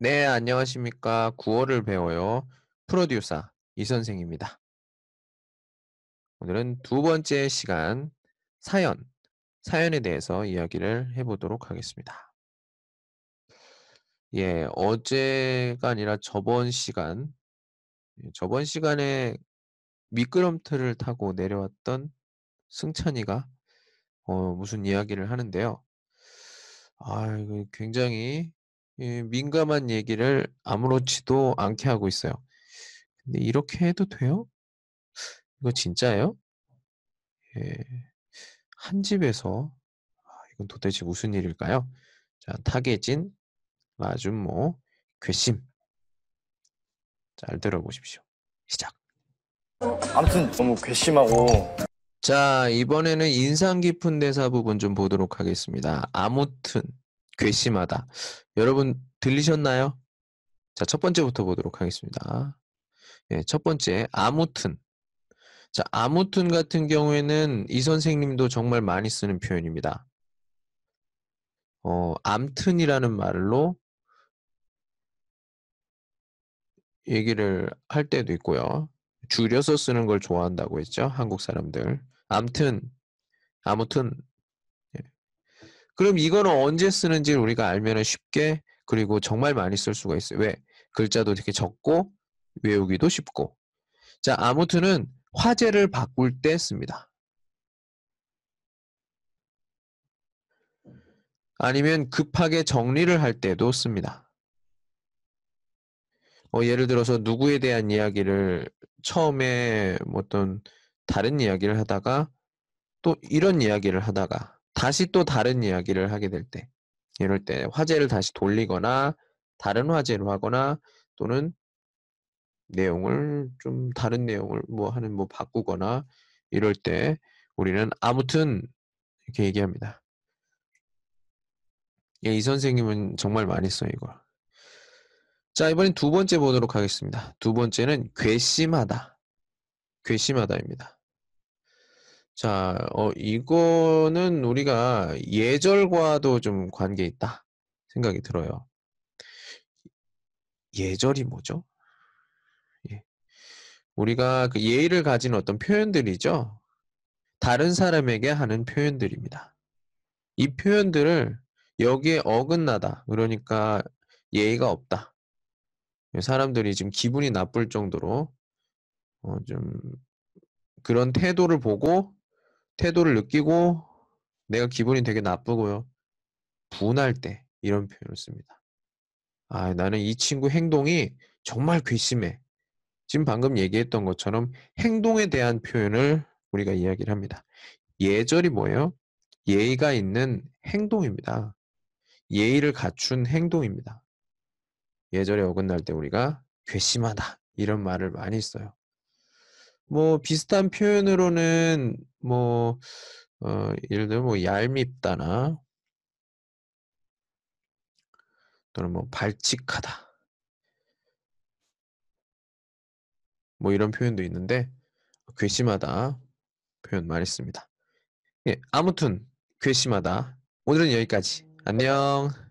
네, 안녕하십니까. 구어를 배워요. 프로듀서 이 선생입니다. 오늘은 두 번째 시간 사연, 사연에 대해서 이야기를 해보도록 하겠습니다. 예, 어제가 아니라 저번 시간, 예, 저번 시간에 미끄럼틀을 타고 내려왔던 승찬이가 어, 무슨 이야기를 하는데요. 아, 이거 굉장히 예, 민감한 얘기를 아무렇지도 않게 하고 있어요. 근데 이렇게 해도 돼요? 이거 진짜예요? 예. 한 집에서 아, 이건 도대체 무슨 일일까요? 자, 타겟인 마준모 괘씸. 잘 들어보십시오. 시작. 아무튼 너무 괘씸하고 자, 이번에는 인상 깊은 대사 부분 좀 보도록 하겠습니다. 아무튼 괘씸하다. 여러분 들리셨나요? 자, 첫 번째부터 보도록 하겠습니다. 예, 첫 번째 아무튼. 자, 아무튼 같은 경우에는 이 선생님도 정말 많이 쓰는 표현입니다. 어, 암튼이라는 말로 얘기를 할 때도 있고요. 줄여서 쓰는 걸 좋아한다고 했죠. 한국 사람들. 암튼, 아무튼. 예. 그럼 이거는 언제 쓰는지 우리가 알면 쉽게 그리고 정말 많이 쓸 수가 있어요. 왜? 글자도 되게 적고 외우기도 쉽고. 자, 아무튼은 화제를 바꿀 때 씁니다. 아니면 급하게 정리를 할 때도 씁니다. 어, 예를 들어서 누구에 대한 이야기를 처음에 뭐 어떤 다른 이야기를 하다가 또 이런 이야기를 하다가 다시 또 다른 이야기를 하게 될 때, 이럴 때 화제를 다시 돌리거나 다른 화제로 하거나 또는 내용을 좀 다른 내용을 뭐 하는 뭐 바꾸거나 이럴 때 우리는 아무튼 이렇게 얘기합니다. 예, 이 선생님은 정말 많이 써요, 이걸. 자, 이번엔 두 번째 보도록 하겠습니다. 두 번째는 괘씸하다. 괘씸하다입니다. 자, 어, 이거는 우리가 예절과도 좀 관계 있다 생각이 들어요. 예절이 뭐죠? 예. 우리가 그 예의를 가진 어떤 표현들이죠. 다른 사람에게 하는 표현들입니다. 이 표현들을 여기에 어긋나다. 그러니까 예의가 없다. 사람들이 지금 기분이 나쁠 정도로 어, 좀 그런 태도를 보고 태도를 느끼고 내가 기분이 되게 나쁘고요. 분할 때 이런 표현을 씁니다. 아, 나는 이 친구 행동이 정말 괘씸해. 지금 방금 얘기했던 것처럼 행동에 대한 표현을 우리가 이야기를 합니다. 예절이 뭐예요? 예의가 있는 행동입니다. 예의를 갖춘 행동입니다. 예절에 어긋날 때 우리가 괘씸하다 이런 말을 많이 써요. 뭐 비슷한 표현으로는 뭐 어, 예를 들면 뭐 얄밉다나 또는 뭐 발칙하다 뭐 이런 표현도 있는데 괘씸하다 표현 많이 씁니다. 예, 아무튼 괘씸하다. 오늘은 여기까지. 안녕.